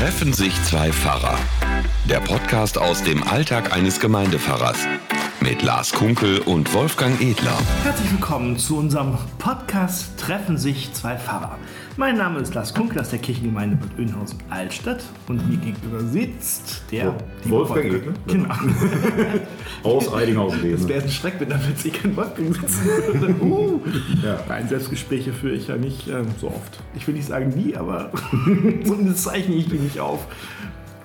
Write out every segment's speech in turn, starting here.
Treffen sich zwei Pfarrer. Der Podcast aus dem Alltag eines Gemeindepfarrers. Mit Lars Kunkel und Wolfgang Edler. Herzlich willkommen zu unserem Podcast Treffen sich zwei Pfarrer. Mein Name ist Lars Kunkel aus der Kirchengemeinde Bad Oeynhausen Altstadt und mir gegenüber sitzt der liebe Wolfgang Edler? Genau. Aus Eidinghausen Das wäre ein Schreck, wenn da plötzlich kein Wolfgang sitzen würde. uh. Ja. Nein, Selbstgespräche führe ich ja nicht ähm, so oft. Ich will nicht sagen nie, aber zumindest zeichne ich die nicht auf.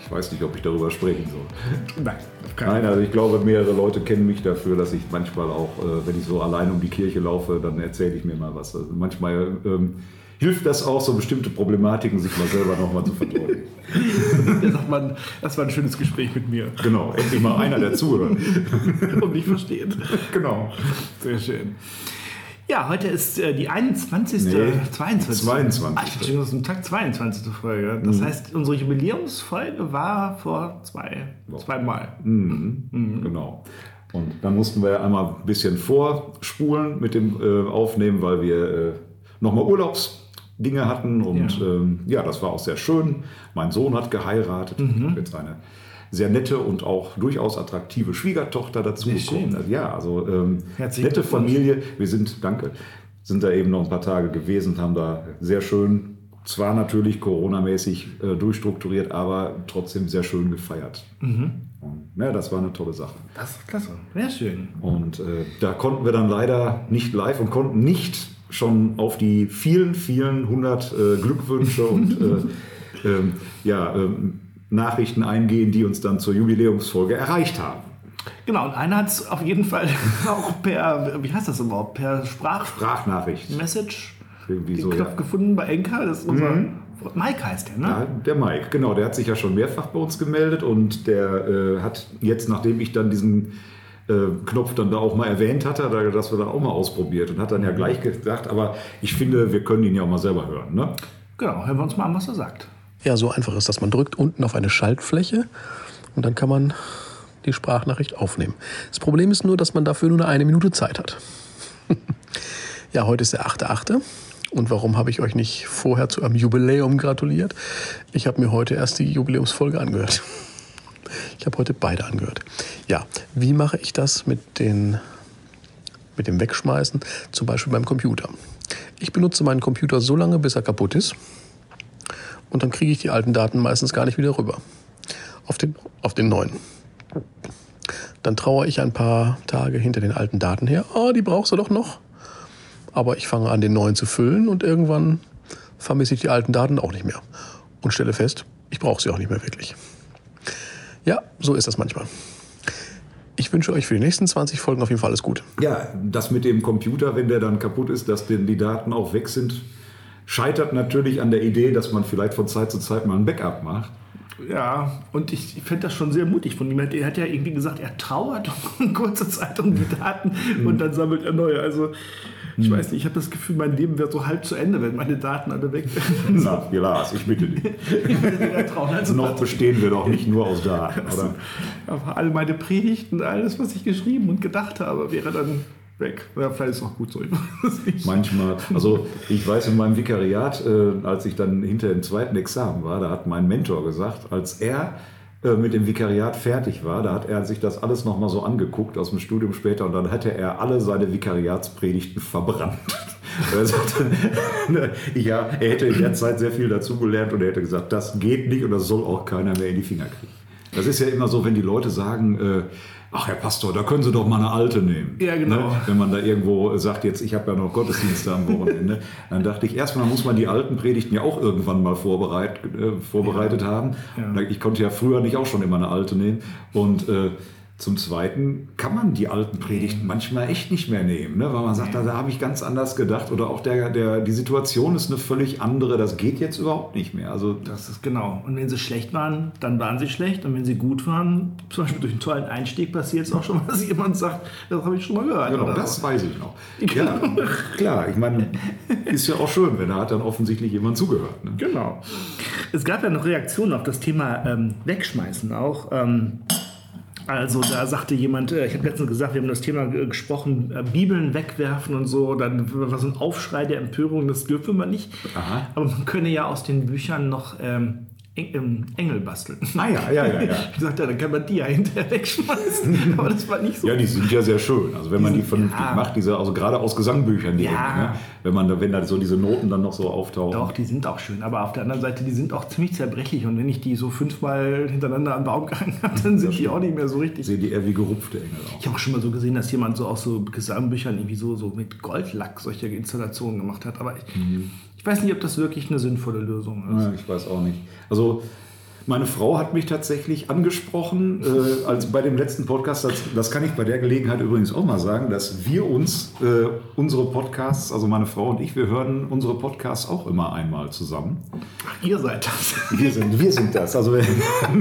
Ich weiß nicht, ob ich darüber sprechen soll. Nein, Nein, also ich glaube, mehrere Leute kennen mich dafür, dass ich manchmal auch, äh, wenn ich so allein um die Kirche laufe, dann erzähle ich mir mal was. Also manchmal ähm, hilft das auch, so bestimmte Problematiken sich mal selber nochmal zu verdeutlichen. Da sagt man, das war ein schönes Gespräch mit mir genau, endlich mal einer, der zuhört. und mich versteht. genau. Sehr schön. Ja, heute ist äh, die 21. Nee, 22. 22.. Ah, ich ein Tag 22. Folge. Das Mhm. heißt, unsere Jubiläumsfolge war vor zwei, zweimal. Mhm. Genau. Und dann mussten wir einmal ein bisschen vorspulen mit dem äh, Aufnehmen, weil wir äh, nochmal Urlaubsdinge hatten. Und Ja. ja. Ähm, ja, das war auch sehr schön. Mein Sohn hat geheiratet. Ich habe jetzt eine sehr nette und auch durchaus attraktive Schwiegertochter dazu. Also, ja, also ähm, nette. Familie. Wir sind, danke, sind da eben noch ein paar Tage gewesen und haben da sehr schön, zwar natürlich Corona-mäßig äh, durchstrukturiert, aber trotzdem sehr schön gefeiert. Mhm. Und, ja, das war eine tolle Sache. Das ist klasse. Sehr schön. Und äh, da konnten wir dann leider nicht live und konnten nicht schon auf die vielen, vielen hundert äh, Glückwünsche und äh, ähm, ja, ähm, Nachrichten eingehen, die uns dann zur Jubiläumsfolge erreicht haben. Genau, und einer hat es auf jeden Fall auch per, wie heißt das überhaupt, per Sprachmessage, Sprachnachricht. Irgendwie den so, Knopf ja. Mhm. gefunden bei Enka. Das ist unser, Mike heißt der, ne? Ja, der Mike, genau, der hat sich ja schon mehrfach bei uns gemeldet und der äh, hat jetzt, nachdem ich dann diesen äh, Knopf dann da auch mal erwähnt hatte, hat er das wir dann auch mal ausprobiert und hat dann ja gleich gesagt, aber ich finde, wir können ihn ja auch mal selber hören. Ne? Genau, hören wir uns mal an, was er sagt. Ja, so einfach ist das. Man drückt unten auf eine Schaltfläche und dann kann man die Sprachnachricht aufnehmen. Das Problem ist nur, dass man dafür nur eine Minute Zeit hat. ja, heute ist der 8.8. Und warum habe ich euch nicht vorher zu einem Jubiläum gratuliert? Ich habe mir heute erst die Jubiläumsfolge angehört. Ich habe heute beide angehört. Ja, wie mache ich das mit, den, mit dem Wegschmeißen? Zum Beispiel beim Computer. Ich benutze meinen Computer so lange, bis er kaputt ist und dann kriege ich die alten Daten meistens gar nicht wieder rüber. Auf den, auf den neuen. Dann trauere ich ein paar Tage hinter den alten Daten her. Ah, die brauchst du doch noch. Aber ich fange an, den neuen zu füllen und irgendwann vermisse ich die alten Daten auch nicht mehr. Und stelle fest, ich brauche sie auch nicht mehr wirklich. Ja, so ist das manchmal. Ich wünsche euch für die nächsten 20 Folgen auf jeden Fall alles Gute. Ja, das mit dem Computer, wenn der dann kaputt ist, dass die Daten auch weg sind, scheitert natürlich an der Idee, dass man vielleicht von Zeit zu Zeit mal ein Backup macht. Ja, und ich finde das schon sehr mutig von ihm. Er hat ja irgendwie gesagt, er trauert um kurze Zeit um die Daten und dann sammelt er neue. Also, ich weiß nicht, ich habe das Gefühl, mein Leben wäre so halb zu Ende, wenn meine Daten alle weg wären. Na, ja, Lars, ich bitte dich. Ich würde sehr trauen. Also, Noch bestehen wir doch nicht nur aus Daten, oder? aber all meine Predigten, alles, was ich geschrieben und gedacht habe, wäre dann weg. Vielleicht ist auch gut so. Manchmal, also ich weiß in meinem Vikariat, äh, als ich dann hinter dem zweiten Examen war, da hat mein Mentor gesagt, als er äh, mit dem Vikariat fertig war, da hat er sich das alles nochmal so angeguckt aus dem Studium später und dann hätte er alle seine Vikariatspredigten verbrannt. Er sagte, ja, er hätte in der Zeit sehr viel dazugelernt und er hätte gesagt, das geht nicht und das soll auch keiner mehr in die Finger kriegen. Das ist ja immer so, wenn die Leute sagen, äh, ach Herr Pastor, da können Sie doch mal eine alte nehmen. Ja, genau. Ne? Wenn man da irgendwo sagt, jetzt ich habe ja noch Gottesdienste am Wochenende, dann dachte ich, erstmal muss man die alten Predigten ja auch irgendwann mal vorbereit, äh, vorbereitet haben. Ja. Ich konnte ja früher nicht auch schon immer eine alte nehmen. Und äh, zum Zweiten kann man die alten Predigten manchmal echt nicht mehr nehmen, ne? weil man sagt, da, da habe ich ganz anders gedacht oder auch der, der, die Situation ist eine völlig andere, das geht jetzt überhaupt nicht mehr. Also Das ist genau. Und wenn sie schlecht waren, dann waren sie schlecht. Und wenn sie gut waren, zum Beispiel durch einen tollen Einstieg, passiert es auch schon dass jemand sagt, das habe ich schon mal gehört. Genau, das so. weiß ich noch. Ja, klar, ich meine, ist ja auch schön, wenn da hat dann offensichtlich jemand zugehört. Ne? Genau. Es gab ja noch Reaktionen auf das Thema ähm, Wegschmeißen auch. Ähm, also da sagte jemand, äh, ich habe letztens gesagt, wir haben das Thema gesprochen, äh, Bibeln wegwerfen und so. Dann war so ein Aufschrei der Empörung, das dürfe man nicht. Aha. Aber man könne ja aus den Büchern noch ähm, Engel basteln. Ah ja, ja, ja, ja. Ich sagte, dann kann man die ja hinterher wegschmeißen. Aber das war nicht so. Ja, die sind ja sehr schön. Also wenn man die vernünftig ja. macht, diese, also gerade aus Gesangbüchern, die Ja. Dinge, ne? wenn man da, wenn da so diese Noten dann noch so auftauchen. Doch, die sind auch schön. Aber auf der anderen Seite, die sind auch ziemlich zerbrechlich. Und wenn ich die so fünfmal hintereinander an den Baum gehangen habe, dann sind die auch nicht mehr so richtig. Sehen die eher wie gerupfte Engel aus. Ich habe auch schon mal so gesehen, dass jemand so aus so Gesangbüchern irgendwie so, so mit Goldlack solche Installationen gemacht hat. Aber ich, ich weiß nicht, ob das wirklich eine sinnvolle Lösung ist. Ja, ich weiß auch nicht. Also meine Frau hat mich tatsächlich angesprochen, äh, als bei dem letzten Podcast, das, das kann ich bei der Gelegenheit übrigens auch mal sagen, dass wir uns äh, unsere Podcasts, also meine Frau und ich, wir hören unsere Podcasts auch immer einmal zusammen. Ach, ihr seid das. Wir sind, wir sind das. Also wir,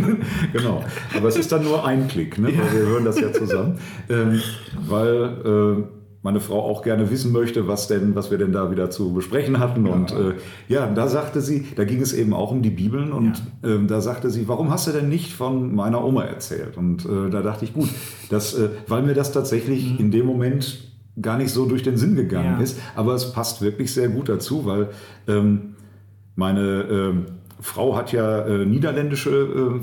genau. Aber es ist dann nur ein Klick, ne? weil wir hören das ja zusammen. Ähm, weil äh, meine Frau auch gerne wissen möchte, was denn, was wir denn da wieder zu besprechen hatten. Und äh, ja, da sagte sie, da ging es eben auch um die Bibeln und ähm, da sagte sie, warum hast du denn nicht von meiner Oma erzählt? Und äh, da dachte ich, gut, das, äh, weil mir das tatsächlich in dem Moment gar nicht so durch den Sinn gegangen Ja. ist. Aber es passt wirklich sehr gut dazu, weil ähm, meine ähm, Frau hat ja äh, niederländische äh,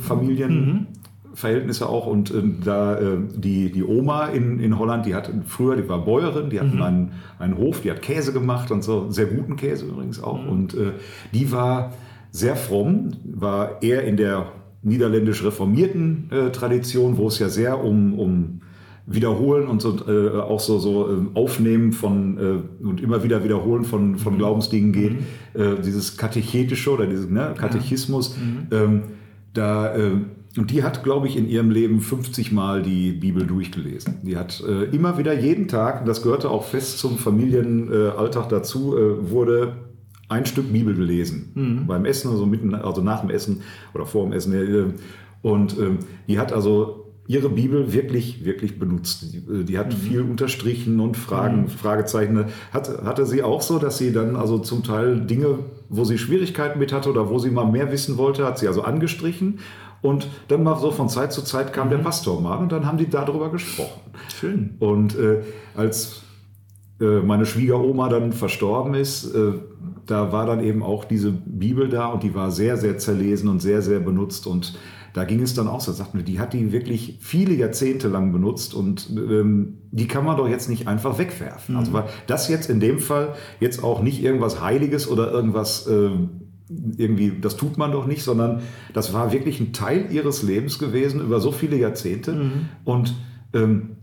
Familienverhältnisse auch und ähm, da äh, die, die Oma in, in Holland, die hat früher, die war Bäuerin, die hatten einen, einen Hof, die hat Käse gemacht und so, sehr guten Käse übrigens auch. Und äh, die war sehr fromm, war eher in der niederländisch reformierten äh, Tradition, wo es ja sehr um, um Wiederholen und so, äh, auch so, so ähm, Aufnehmen von äh, und immer wieder Wiederholen von, von Glaubensdingen geht. Äh, dieses Katechetische oder dieses ne, Katechismus. Ähm, da, äh, und die hat, glaube ich, in ihrem Leben 50 Mal die Bibel durchgelesen. Die hat äh, immer wieder jeden Tag, das gehörte auch fest zum Familienalltag dazu, äh, wurde ein Stück Bibel gelesen. Beim Essen, also, mitten, also nach dem Essen oder vor dem Essen. äh, Und ähm, die hat also ihre Bibel wirklich, wirklich benutzt. Die, äh, die hat viel unterstrichen und Fragen, Fragezeichen. Hat, hatte sie auch so, dass sie dann also zum Teil Dinge, wo sie Schwierigkeiten mit hatte oder wo sie mal mehr wissen wollte, hat sie also angestrichen. Und dann mal so von Zeit zu Zeit kam der Pastor mal und dann haben die darüber gesprochen. Schön. Und äh, als äh, meine Schwiegeroma dann verstorben ist, äh, da war dann eben auch diese Bibel da und die war sehr, sehr zerlesen und sehr, sehr benutzt. Und da ging es dann auch so, sagt mir, die hat die wirklich viele Jahrzehnte lang benutzt und ähm, die kann man doch jetzt nicht einfach wegwerfen. Also war das jetzt in dem Fall jetzt auch nicht irgendwas Heiliges oder irgendwas ähm, irgendwie, das tut man doch nicht, sondern das war wirklich ein Teil ihres Lebens gewesen über so viele Jahrzehnte. Und ähm,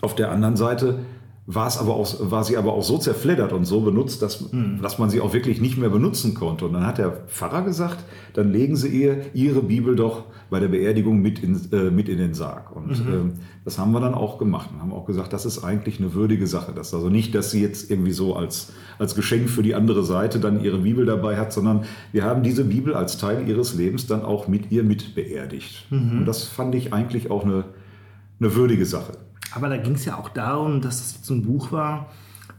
auf der anderen Seite war, es aber auch, war sie aber auch so zerfleddert und so benutzt, dass, dass man sie auch wirklich nicht mehr benutzen konnte. Und dann hat der Pfarrer gesagt, dann legen Sie ihr Ihre Bibel doch bei der Beerdigung mit in, äh, mit in den Sarg. Und ähm, das haben wir dann auch gemacht. Und haben auch gesagt, das ist eigentlich eine würdige Sache. Das ist also nicht, dass sie jetzt irgendwie so als, als Geschenk für die andere Seite dann ihre Bibel dabei hat, sondern wir haben diese Bibel als Teil ihres Lebens dann auch mit ihr mit beerdigt. Und das fand ich eigentlich auch eine, eine würdige Sache. Aber da ging es ja auch darum, dass es jetzt ein Buch war,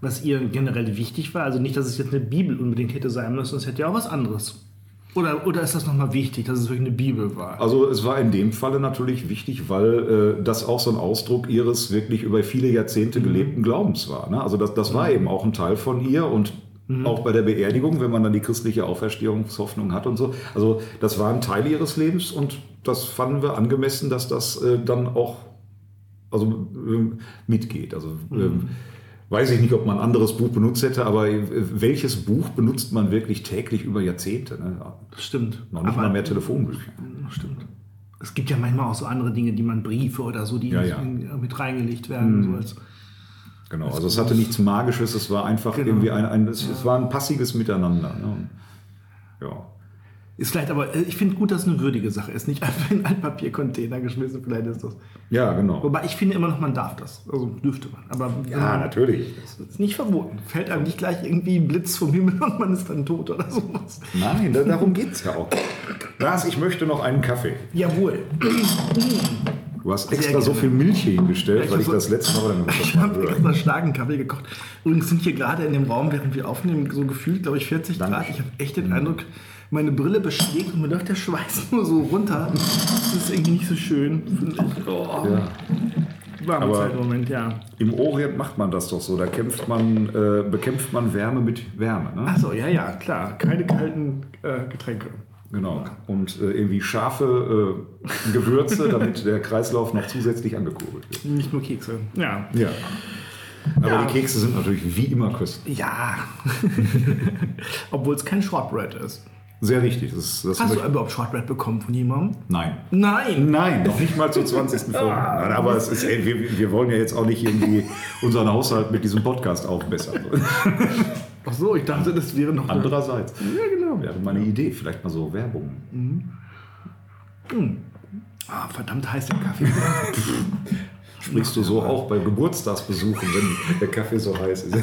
was ihr generell wichtig war. Also nicht, dass es jetzt eine Bibel unbedingt hätte sein müssen, es hätte ja auch was anderes. Oder, oder ist das nochmal wichtig, dass es wirklich eine Bibel war? Also es war in dem Falle natürlich wichtig, weil äh, das auch so ein Ausdruck ihres wirklich über viele Jahrzehnte gelebten Glaubens war. Ne? Also das, das war eben auch ein Teil von ihr und auch bei der Beerdigung, wenn man dann die christliche Auferstehungshoffnung hat und so. Also das war ein Teil ihres Lebens und das fanden wir angemessen, dass das äh, dann auch also, ähm, mitgeht. Also ähm, weiß ich nicht, ob man ein anderes Buch benutzt hätte, aber äh, welches Buch benutzt man wirklich täglich über Jahrzehnte? Ne? Das stimmt. Noch nicht Aber- mal mehr Telefonbücher. Stimmt. Es gibt ja manchmal auch so andere Dinge, die man Briefe oder so, die Ja, ja. mit reingelegt werden. So als, Genau, also es hatte nichts Magisches, es war einfach Genau. irgendwie ein, ein es, es war ein passives Miteinander. Ne? Ja. Ist vielleicht aber, äh, ich finde gut, dass es eine würdige Sache ist. Nicht einfach in einen Altpapiercontainer geschmissen, vielleicht ist das. ja, genau. Wobei ich finde immer noch, man darf das. Also dürfte man. Aber wenn man- natürlich. Das ist nicht verboten. Fällt einem nicht gleich irgendwie ein Blitz vom Himmel und man ist dann tot oder sowas. Nein, da, darum geht es ja auch. Lars, ich möchte noch einen Kaffee. Jawohl. Du hast extra so viel Milch hier hingestellt, Ja, weil ich hab das so- letzte Mal das Ich habe extra starken Kaffee gekocht. Übrigens sind hier gerade in dem Raum, während wir aufnehmen, so gefühlt, glaube ich, 40 Danke. Grad. Ich habe echt den Eindruck, meine Brille beschlägt und mir läuft der Schweiß nur so runter. Das ist irgendwie nicht so schön. finde ich. Oh, Ja. Warme Aber- Zeit im Moment, ja. Im Orient macht man das doch so. Da kämpft man, äh, bekämpft man Wärme mit Wärme. Ne? Achso, ja, ja, klar. Keine kalten äh, Getränke. Genau. Und äh, irgendwie scharfe äh, Gewürze, damit der Kreislauf noch zusätzlich angekurbelt wird. Nicht nur Kekse. Ja. Ja. Aber Ja. die Kekse sind natürlich wie immer köstlich. Ja. Obwohl es kein Shortbread ist. Sehr richtig. Das, das Hast du überhaupt Shortbread bekommen von jemandem? Nein. Nein. Nein, noch nicht mal zur 20. Folge. Nein, aber es ist, ey, wir, wir wollen ja jetzt auch nicht irgendwie unseren Haushalt mit diesem Podcast aufbessern. Ach so, ich dachte, das wäre noch. Andererseits Ja, genau. wäre meine Idee, vielleicht mal so Werbung. Ah, verdammt heiß der Kaffee. Sprichst du so auch bei Geburtstagsbesuchen, wenn der Kaffee so heiß ist?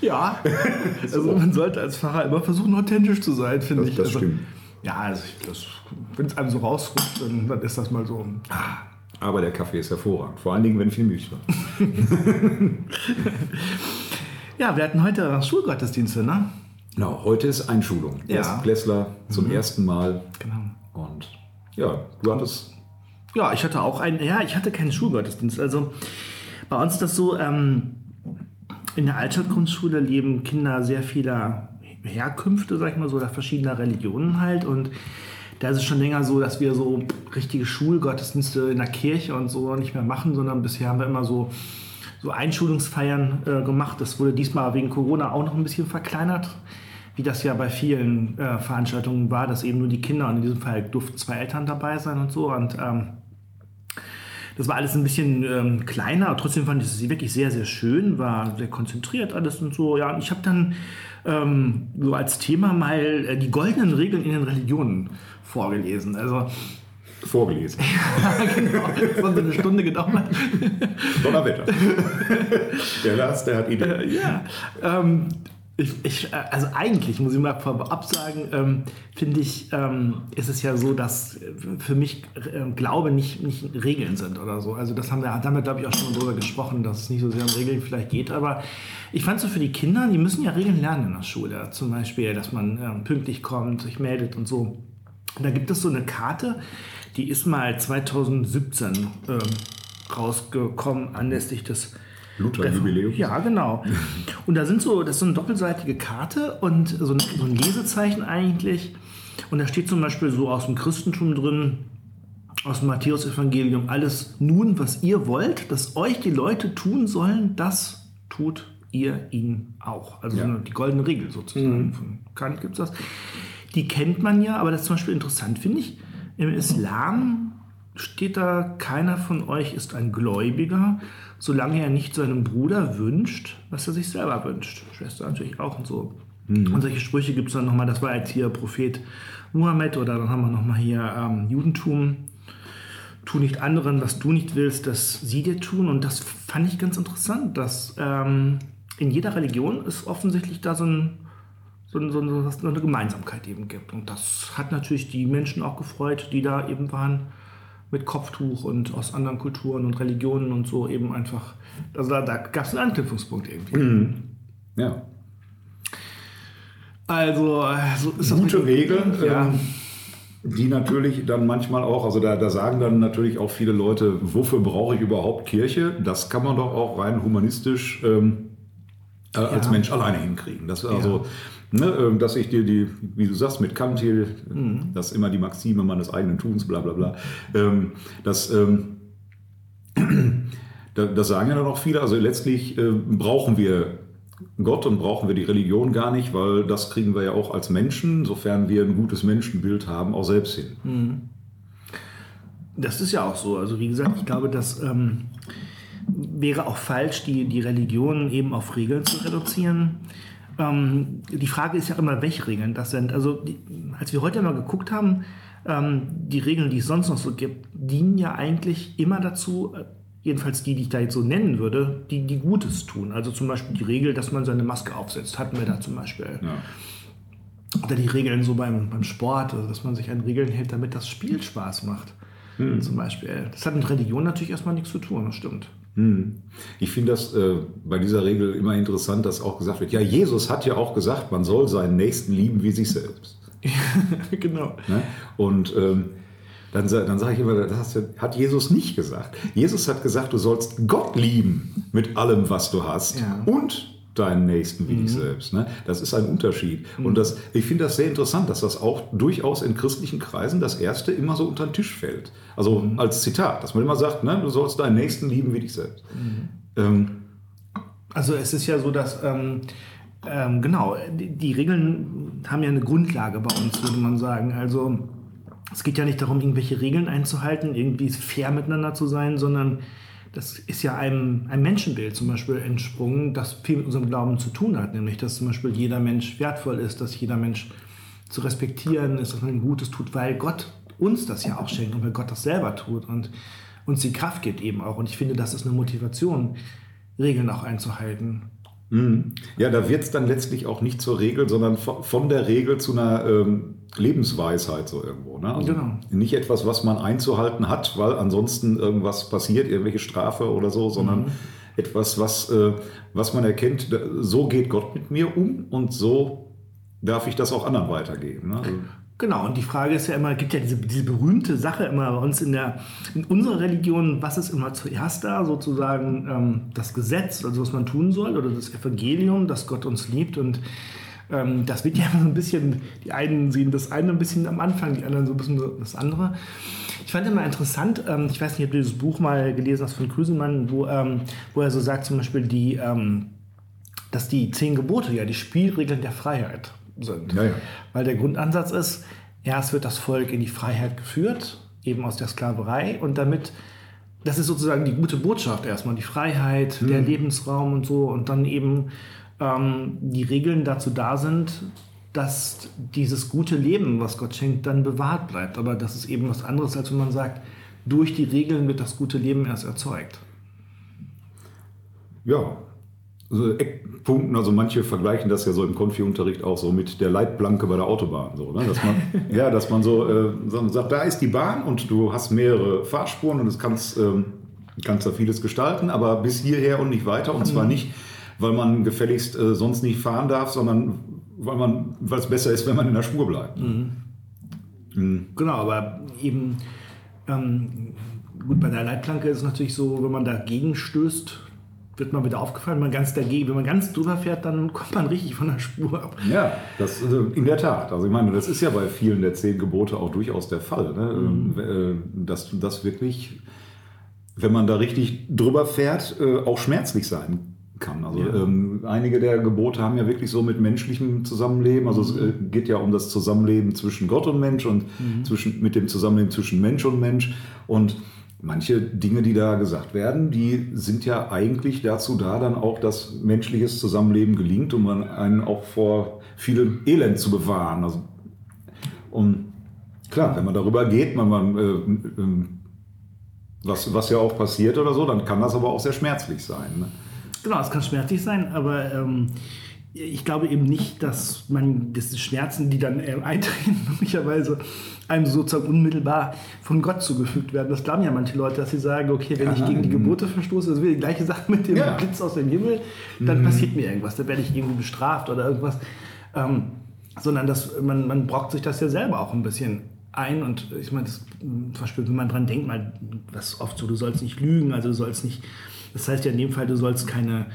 Ja. Also man sollte als Pfarrer immer versuchen, authentisch zu sein, finde ich. das also, stimmt. Ja, also wenn es einem so rausrutscht, dann, dann ist das mal so. Ah. Aber der Kaffee ist hervorragend, vor allen Dingen, wenn viel Milch drin Ja, wir hatten heute Schulgottesdienste, ne? Genau, heute ist Einschulung. Ja. Erstklässler zum ersten Mal. Genau. Und ja, du hattest Ja, ich hatte auch einen, ja, ich hatte keinen Schulgottesdienst. Also bei uns ist das so, ähm, in der Altstadtgrundschule leben Kinder sehr vieler Herkünfte, sag ich mal so, oder verschiedener Religionen halt. Und da ist es schon länger so, dass wir so richtige Schulgottesdienste in der Kirche und so nicht mehr machen, sondern bisher haben wir immer so, so Einschulungsfeiern äh, gemacht. Das wurde diesmal wegen Corona auch noch ein bisschen verkleinert, wie das ja bei vielen äh, Veranstaltungen war, dass eben nur die Kinder und in diesem Fall durften zwei Eltern dabei sein und so. Und ähm, das war alles ein bisschen ähm, kleiner, aber trotzdem fand ich es wirklich sehr, sehr schön, war sehr konzentriert alles und so. Ja, und ich habe dann ähm, so als Thema mal äh, die goldenen Regeln in den Religionen vorgelesen. Also, vorgelesen. genau, das hat so eine Stunde gedauert. Donnerwetter. der Lars, der hat Ideen. ja, ähm, ich, ich, also eigentlich muss ich mal vorab sagen, ähm, finde ich, ähm, ist es ja so, dass äh, für mich äh, Glaube nicht, nicht Regeln sind oder so. Also das haben wir, da haben wir glaube ich auch schon mal drüber gesprochen, dass es nicht so sehr um Regeln vielleicht geht. Aber ich fand so für die Kinder, die müssen ja Regeln lernen in der Schule. Zum Beispiel, dass man ähm, pünktlich kommt, sich meldet und so. Und da gibt es so eine Karte, die ist mal 2017 ähm, rausgekommen anlässlich des Luther-Jubiläum. ja, genau. Und da sind so, das ist so eine doppelseitige Karte und so ein, so ein Lesezeichen eigentlich. Und da steht zum Beispiel so aus dem Christentum drin, aus dem Matthäus-Evangelium, alles nun, was ihr wollt, dass euch die Leute tun sollen, das tut ihr ihnen auch. Also so eine, die goldene Regel sozusagen. Von Kant gibt es das. Die kennt man ja, aber das ist zum Beispiel interessant, finde ich. Im Islam steht da, keiner von euch ist ein Gläubiger, solange er nicht seinem Bruder wünscht, was er sich selber wünscht. Schwester natürlich auch und so. Und solche Sprüche gibt es dann nochmal, das war jetzt hier Prophet Muhammad oder dann haben wir nochmal hier ähm, Judentum. Tu nicht anderen, was du nicht willst, dass sie dir tun. Und das fand ich ganz interessant, dass ähm, in jeder Religion es offensichtlich da so, ein, so, so eine Gemeinsamkeit eben gibt. Und das hat natürlich die Menschen auch gefreut, die da eben waren mit Kopftuch und aus anderen Kulturen und Religionen und so eben einfach. Also da, da gab es einen Anknüpfungspunkt irgendwie. Ja. Also, so ist das Gute Regeln, Ja. ähm, die natürlich dann manchmal auch, also da, da sagen dann natürlich auch viele Leute, wofür brauche ich überhaupt Kirche? Das kann man doch auch rein humanistisch ähm, äh, als Ja. Mensch alleine hinkriegen. Das, also, ne, ähm, dass ich dir die, wie du sagst, mit Kant hier, Mhm. das ist immer die Maxime meines eigenen Tuns, bla bla bla, ähm, das, ähm, da- das sagen ja dann auch viele. Also letztlich äh, brauchen wir Gott und brauchen wir die Religion gar nicht, weil das kriegen wir ja auch als Menschen, sofern wir ein gutes Menschenbild haben, auch selbst hin. Das ist ja auch so. Also wie gesagt, ich glaube, das ähm, wäre auch falsch, die, die Religion eben auf Regeln zu reduzieren. Ähm, die Frage ist ja immer, welche Regeln das sind. Also die, als wir heute mal geguckt haben, ähm, die Regeln, die es sonst noch so gibt, dienen ja eigentlich immer dazu, äh, jedenfalls die, die ich da jetzt so nennen würde, die, die Gutes tun. Also zum Beispiel die Regel, dass man seine Maske aufsetzt, hatten wir da zum Beispiel. Ja. Oder die Regeln so beim, beim Sport, also dass man sich an Regeln hält, damit das Spiel Spaß macht. Zum Beispiel. Das hat mit Religion natürlich erstmal nichts zu tun, das stimmt. Ich finde das äh, bei dieser Regel immer interessant, dass auch gesagt wird, ja, Jesus hat ja auch gesagt, man soll seinen Nächsten lieben wie sich selbst. genau. Ne? Und ähm, dann, dann sage ich immer, das hat Jesus nicht gesagt. Jesus hat gesagt, du sollst Gott lieben mit allem, was du hast. Ja. Und deinen Nächsten wie dich selbst. Ne? Das ist ein Unterschied. Und das, ich finde das sehr interessant, dass das auch durchaus in christlichen Kreisen das Erste immer so unter den Tisch fällt. Also als Zitat, dass man immer sagt, ne, du sollst deinen Nächsten lieben wie dich selbst. Ähm, Also es ist ja so, dass ähm, ähm, genau die, die Regeln haben ja eine Grundlage bei uns, würde man sagen. Also es geht ja nicht darum, irgendwelche Regeln einzuhalten, irgendwie fair miteinander zu sein, sondern das ist ja einem, einem Menschenbild zum Beispiel entsprungen, das viel mit unserem Glauben zu tun hat, nämlich dass zum Beispiel jeder Mensch wertvoll ist, dass jeder Mensch zu respektieren ist, dass man Gutes tut, weil Gott uns das ja auch schenkt und weil Gott das selber tut und uns die Kraft gibt eben auch. Und ich finde, das ist eine Motivation, Regeln auch einzuhalten. Ja, da wird es dann letztlich auch nicht zur Regel, sondern von der Regel zu einer ähm, Lebensweisheit so irgendwo. Ne? Also Genau. Nicht etwas, was man einzuhalten hat, weil ansonsten irgendwas passiert, irgendwelche Strafe oder so, sondern etwas, was, äh, was man erkennt, so geht Gott mit mir um und so darf ich das auch anderen weitergeben. Ne? Genau, und die Frage ist ja immer, gibt ja diese, diese berühmte Sache immer bei uns in, der, in unserer Religion, was ist immer zuerst da, sozusagen ähm, das Gesetz, also was man tun soll, oder das Evangelium, dass Gott uns liebt und ähm, das wird ja immer so ein bisschen, die einen sehen das eine ein bisschen am Anfang, die anderen so ein bisschen das andere. Ich fand immer interessant, ähm, ich weiß nicht, ob du dieses Buch mal gelesen hast von Krüselmann, wo, ähm, wo er so sagt, zum Beispiel die, ähm, dass die zehn Gebote ja die Spielregeln der Freiheit sind. Ja, ja. Weil der Grundansatz ist, erst wird das Volk in die Freiheit geführt, eben aus der Sklaverei, und damit, das ist sozusagen die gute Botschaft erstmal, die Freiheit, der Lebensraum und so, und dann eben ähm, die Regeln dazu da sind, dass dieses gute Leben, was Gott schenkt, dann bewahrt bleibt. Aber das ist eben was anderes, als wenn man sagt, durch die Regeln wird das gute Leben erst erzeugt. ja, so Eckpunkten, also manche vergleichen das ja so im Konfi-Unterricht auch so mit der Leitplanke bei der Autobahn. So, ne? dass man, ja, dass man so, äh, sagt, da ist die Bahn und du hast mehrere Fahrspuren und es kannst, ähm, kannst da vieles gestalten, aber bis hierher und nicht weiter. Und zwar nicht, weil man gefälligst äh, sonst nicht fahren darf, sondern weil man, weil es besser ist, wenn man in der Spur bleibt. Genau, aber eben ähm, gut, bei der Leitplanke ist es natürlich so, wenn man dagegen stößt, wird man wieder aufgefallen, wenn man ganz dagegen, wenn man ganz drüber fährt, dann kommt man richtig von der Spur ab. Ja, das äh, in der Tat. Also ich meine, das ist ja bei vielen der zehn Gebote auch durchaus der Fall, ne? Ähm, äh, dass das wirklich, wenn man da richtig drüber fährt, äh, auch schmerzlich sein kann. Also Ja. ähm, einige der Gebote haben ja wirklich so mit menschlichem Zusammenleben. Also es äh, geht ja um das Zusammenleben zwischen Gott und Mensch und zwischen mit dem Zusammenleben zwischen Mensch und Mensch und Manche Dinge, die da gesagt werden, die sind ja eigentlich dazu da, dann auch das menschliches Zusammenleben gelingt, um einen auch vor vielem Elend zu bewahren. Also, und klar, wenn man darüber geht, man, man, äh, ähm, was, was ja auch passiert oder so, dann kann das aber auch sehr schmerzlich sein. Ne? Genau, es kann schmerzlich sein, aber ähm, ich glaube eben nicht, dass man dass die Schmerzen, die dann äh, eintreten, möglicherweise einem sozusagen unmittelbar von Gott zugefügt werden. Das glauben ja manche Leute, dass sie sagen, okay, wenn ich gegen die Gebote verstoße, das ist wieder die gleiche Sache mit dem Ja. Blitz aus dem Himmel, dann passiert mir irgendwas, dann werde ich irgendwie bestraft oder irgendwas. Ähm, sondern das, man, man brockt sich das ja selber auch ein bisschen ein und ich meine, das, mh, zum Beispiel, wenn man dran denkt, mal, was oft so, du sollst nicht lügen, also du sollst nicht, das heißt ja in dem Fall, du sollst keine,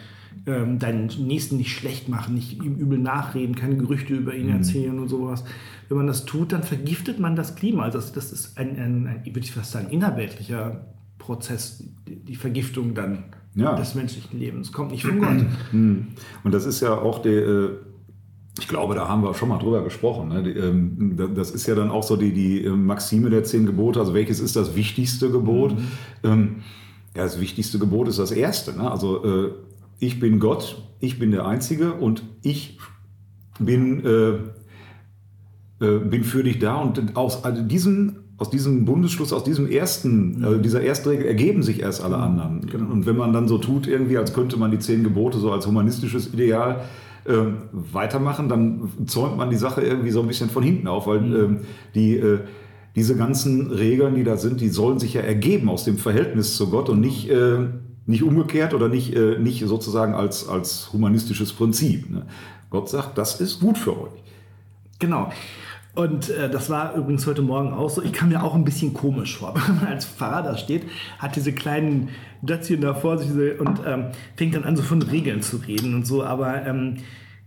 ähm, deinen Nächsten nicht schlecht machen, nicht ihm übel nachreden, keine Gerüchte über ihn erzählen und sowas. Wenn man das tut, dann vergiftet man das Klima. Also das, das ist ein, ein, ein, würde ich fast sagen, innerweltlicher Prozess, die, Vergiftung dann Ja. des menschlichen Lebens. Kommt nicht von Gott. Und das ist ja auch der, äh, ich glaube, da haben wir schon mal drüber gesprochen. Ne? Ähm, da- Das ist ja dann auch so die, die äh, Maxime der zehn Gebote. Also welches ist das wichtigste Gebot? Ähm, Ja, das wichtigste Gebot ist das erste. Ne? Also äh, ich bin Gott, ich bin der Einzige und ich bin, äh, äh, bin für dich da. Und aus also diesem aus diesem Bundesschluss, aus diesem ersten, also dieser ersten Regel ergeben sich erst alle anderen. Und wenn man dann so tut, irgendwie, als könnte man die zehn Gebote so als humanistisches Ideal ähm, weitermachen, dann zäumt man die Sache irgendwie so ein bisschen von hinten auf, weil ähm, die, äh, diese ganzen Regeln, die da sind, die sollen sich ja ergeben aus dem Verhältnis zu Gott und nicht, äh, nicht umgekehrt oder nicht, äh, nicht sozusagen als, als humanistisches Prinzip. Ne? Gott sagt, das ist gut für euch. Genau. Und äh, das war übrigens heute Morgen auch so. Ich kam mir auch ein bisschen komisch vor, wenn man als Pfarrer da steht, hat diese kleinen Dötzchen da vor sich und ähm, fängt dann an, so von Regeln zu reden und so. Aber ähm,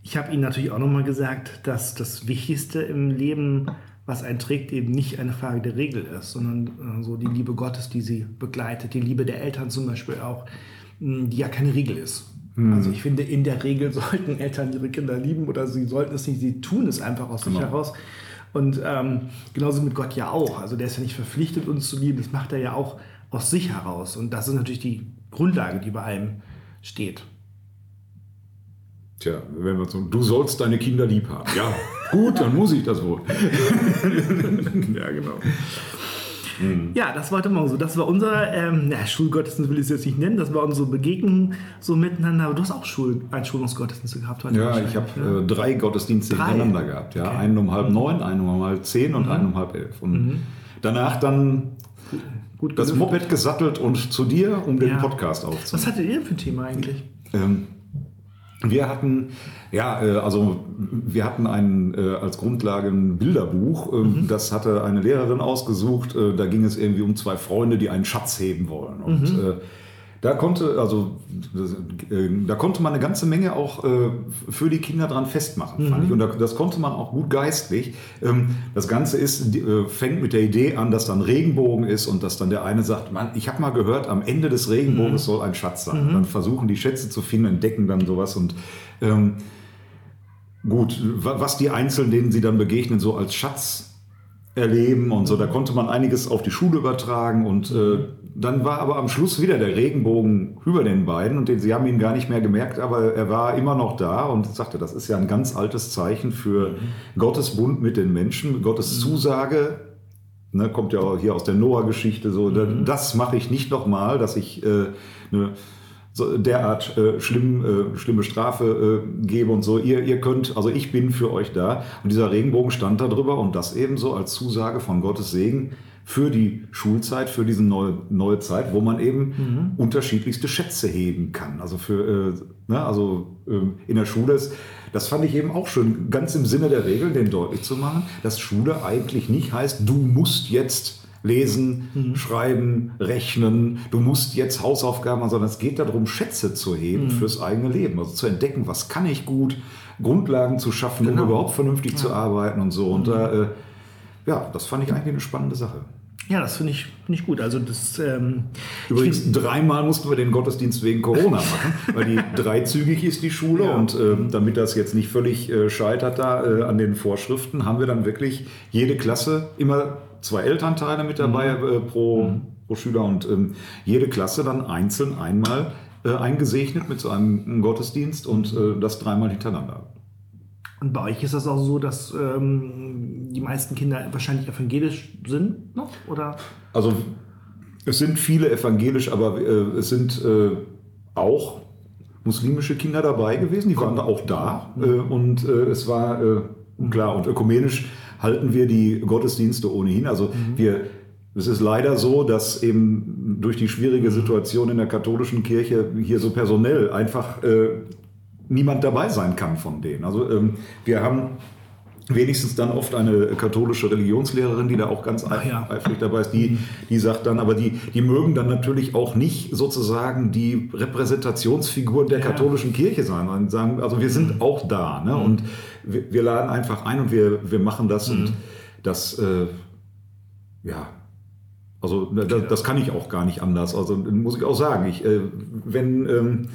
ich habe Ihnen natürlich auch nochmal gesagt, dass das Wichtigste im Leben, was einen trägt, eben nicht eine Frage der Regel ist, sondern äh, so die Liebe Gottes, die sie begleitet, die Liebe der Eltern zum Beispiel auch, mh, die ja keine Regel ist. Also ich finde, in der Regel sollten Eltern ihre Kinder lieben oder sie sollten es nicht, sie tun es einfach aus sich Genau. heraus. Und ähm, genauso mit Gott ja auch. Also der ist ja nicht verpflichtet, uns zu lieben, das macht er ja auch aus sich heraus. Und das ist natürlich die Grundlage, die bei allem steht. Tja, wenn wir so, du sollst deine Kinder lieb haben. Ja, gut, dann muss ich das wohl. ja, genau. Ja, das war Morgen so. Das war unser, ähm, na, Schulgottesdienst will ich es jetzt nicht nennen, das war unsere Begegnung so miteinander. Aber du hast auch Schul Einschulungsgottesdienste gehabt heute. Ja, ich habe äh, drei Gottesdienste Drei? hintereinander gehabt. Ja, Okay. einen um halb neun, einen um halb zehn und einen um halb elf. Und danach dann Gut das. Moped gesattelt und zu dir, um den Ja. Podcast Was aufzunehmen. hattet ihr denn für ein Thema eigentlich? Ähm, wir hatten, ja, äh, also wir hatten ein, äh, als Grundlage ein Bilderbuch. Ähm, Das hatte eine Lehrerin ausgesucht. Äh, da ging es irgendwie um zwei Freunde, die einen Schatz heben wollen. Und äh, da konnte, also äh, da konnte man eine ganze Menge auch äh, für die Kinder dran festmachen, fand ich. Und da, das konnte man auch gut geistlich. Ähm, das Ganze ist, äh, fängt mit der Idee an, dass dann Regenbogen ist und dass dann der eine sagt, Mann, ich habe mal gehört, am Ende des Regenbogens soll ein Schatz sein. Und dann versuchen die Schätze zu finden, entdecken dann sowas und ähm, gut, wa- was die Einzelnen, denen sie dann begegnen, so als Schatz erleben und so. Da konnte man einiges auf die Schule übertragen und äh, dann war aber am Schluss wieder der Regenbogen über den beiden und den, sie haben ihn gar nicht mehr gemerkt, aber er war immer noch da und sagte, das ist ja ein ganz altes Zeichen für Gottes Bund mit den Menschen, Gottes Zusage. Ne, kommt ja auch hier aus der Noah-Geschichte so. da- Das mache ich nicht nochmal, dass ich äh, eine so derart äh, schlimm, äh, schlimme Strafe äh, gebe und so. Ihr, ihr könnt, also ich bin für euch da. Und dieser Regenbogen stand da drüber und das ebenso als Zusage von Gottes Segen für die Schulzeit, für diese neue, neue Zeit, wo man eben unterschiedlichste Schätze heben kann. Also für, äh, ne, also ähm, in der Schule ist, das fand ich eben auch schön, ganz im Sinne der Regeln, den deutlich zu machen, dass Schule eigentlich nicht heißt, du musst jetzt lesen, schreiben, rechnen, du musst jetzt Hausaufgaben machen, sondern es geht darum, Schätze zu heben fürs eigene Leben, also zu entdecken, was kann ich gut, Grundlagen zu schaffen, um überhaupt vernünftig zu arbeiten und so. Und da, äh, ja, das fand ich eigentlich eine spannende Sache. Ja, das finde ich, find ich gut. Also das ähm, Übrigens, dreimal mussten wir den Gottesdienst wegen Corona machen, weil die dreizügig ist, die Schule. Ja. Und ähm, damit das jetzt nicht völlig äh, scheitert da äh, an den Vorschriften, haben wir dann wirklich jede Klasse immer zwei Elternteile mit dabei äh, pro, pro Schüler und ähm, jede Klasse dann einzeln einmal äh, eingesegnet mit so einem Gottesdienst und äh, das dreimal hintereinander. Und bei euch ist das auch so, dass ähm, die meisten Kinder wahrscheinlich evangelisch sind noch? Oder? Also es sind viele evangelisch, aber äh, es sind äh, auch muslimische Kinder dabei gewesen, die waren auch da. Äh, und äh, es war äh, klar, und ökumenisch halten wir die Gottesdienste ohnehin. Also wir, es ist leider so, dass eben durch die schwierige Situation in der katholischen Kirche hier so personell einfach äh, niemand dabei sein kann von denen. Also ähm, wir haben wenigstens dann oft eine katholische Religionslehrerin, die da auch ganz ja. eifrig dabei ist, die, die sagt dann, aber die, die mögen dann natürlich auch nicht sozusagen die Repräsentationsfiguren der katholischen Kirche sein, sondern sagen, also wir sind auch da ne? und wir, wir laden einfach ein und wir, wir machen das und das, äh, ja, also das, das kann ich auch gar nicht anders. Also muss ich auch sagen, ich, äh, wenn ähm, äh,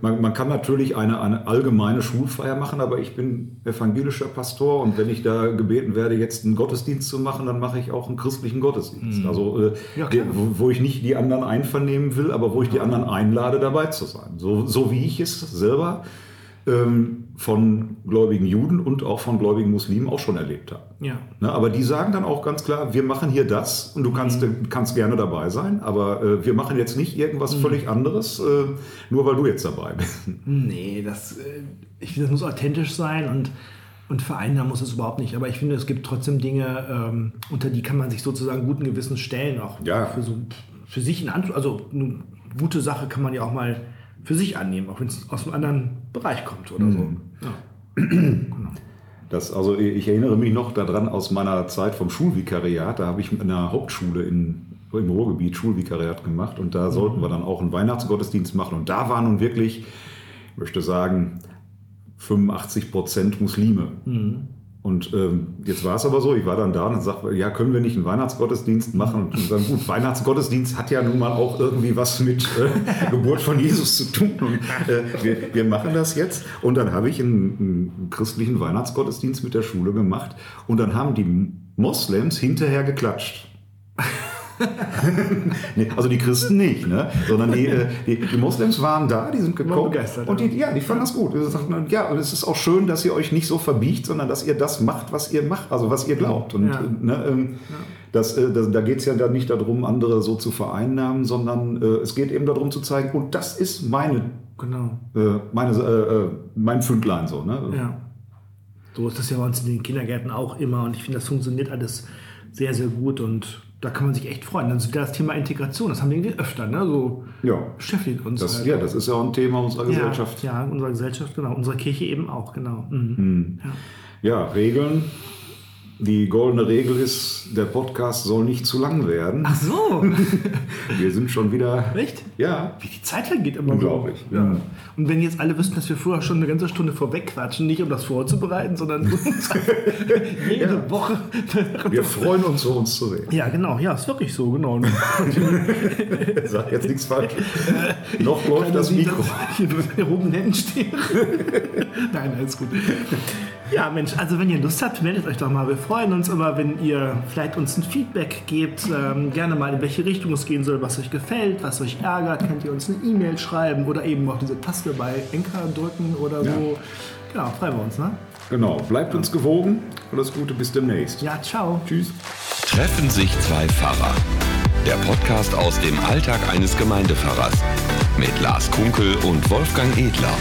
man, man kann natürlich eine, eine allgemeine Schulfeier machen, aber ich bin evangelischer Pastor und wenn ich da gebeten werde, jetzt einen Gottesdienst zu machen, dann mache ich auch einen christlichen Gottesdienst. Also äh, Ja, wo, wo ich nicht die anderen einvernehmen will, aber wo ich die anderen einlade, dabei zu sein. So, so wie ich es selber ähm, von gläubigen Juden und auch von gläubigen Muslimen auch schon erlebt habe. Ja. Ne, aber die sagen dann auch ganz klar, wir machen hier das und du kannst, Mhm. kannst gerne dabei sein, aber äh, wir machen jetzt nicht irgendwas Mhm. völlig anderes, äh, nur weil du jetzt dabei bist. Nee, das, äh, ich das muss authentisch sein und, und vereinen muss es überhaupt nicht. Aber ich finde, es gibt trotzdem Dinge, ähm, unter die kann man sich sozusagen guten Gewissens stellen, auch Ja. für, so, für sich in Anspruch. Also eine gute Sache kann man ja auch mal für sich annehmen, auch wenn es aus einem anderen Bereich kommt oder so. Ja. genau. Das, also ich erinnere mich noch daran aus meiner Zeit vom Schulvikariat. Da habe ich in einer Hauptschule in, im Ruhrgebiet Schulvikariat gemacht und da sollten wir dann auch einen Weihnachtsgottesdienst machen. Und da waren nun wirklich, ich möchte sagen, 85 Prozent Muslime. Und ähm, jetzt war es aber so, ich war dann da und sagte, ja, können wir nicht einen Weihnachtsgottesdienst machen? Und dann, gut, Weihnachtsgottesdienst hat ja nun mal auch irgendwie was mit äh, Geburt von Jesus zu tun. Und äh, wir, wir machen das jetzt. Und dann habe ich einen, einen christlichen Weihnachtsgottesdienst mit der Schule gemacht. Und dann haben die Moslems hinterher geklatscht. nee, also die Christen nicht, ne? sondern die, äh, die, die Moslems waren da, die sind gekommen begeistert, und die, ja, die fanden das gut. Die sagten, ja, und es ist auch schön, dass ihr euch nicht so verbiegt, sondern dass ihr das macht, was ihr macht, also was ihr glaubt. Und Ja. äh, ne, ähm, das, äh, das, da geht es ja dann nicht darum, andere so zu vereinnahmen, sondern äh, es geht eben darum zu zeigen, und das ist meine, Genau. äh, meine, äh, mein Fündlein so. Ne? Ja. So ist das ja bei uns in den Kindergärten auch immer und ich finde, das funktioniert alles sehr, sehr gut und da kann man sich echt freuen. Dann ist wieder das Thema Integration, das haben wir irgendwie öfter, ne? So Ja. beschäftigt uns. Das, halt. ja, das ist ja auch ein Thema unserer ja, Gesellschaft. Ja, unserer Gesellschaft, genau. Unsere Kirche eben auch, genau. Mhm. Ja, Regeln. Die goldene Regel ist, der Podcast soll nicht zu lang werden. Ach so, Wir sind schon wieder. echt? Ja. Wie die Zeit vergeht immer Unglaublich. so. Ja. Und wenn jetzt alle wüssten, dass wir vorher schon eine ganze Stunde vorweg quatschen, nicht um das vorzubereiten, sondern jede Woche. Wir freuen uns, so uns zu sehen. Ja, genau, ja, ist wirklich so, genau. Sag jetzt nichts falsch. Noch läuft das Mikro. hier erhobenen Händen stehe. Nein, alles gut. Ja, Mensch, also wenn ihr Lust habt, meldet euch doch mal. Wir freuen uns immer, wenn ihr vielleicht uns ein Feedback gebt. Ähm, gerne mal, in welche Richtung es gehen soll, was euch gefällt, was euch ärgert. Könnt ihr uns eine E-Mail schreiben oder eben auch diese Taste bei Enker drücken oder so. Genau, freuen wir uns, ne? Genau. Bleibt uns gewogen. Alles Gute, bis demnächst. Ja, ciao. Tschüss. Treffen sich zwei Pfarrer. Der Podcast aus dem Alltag eines Gemeindepfarrers. Mit Lars Kunkel und Wolfgang Edler.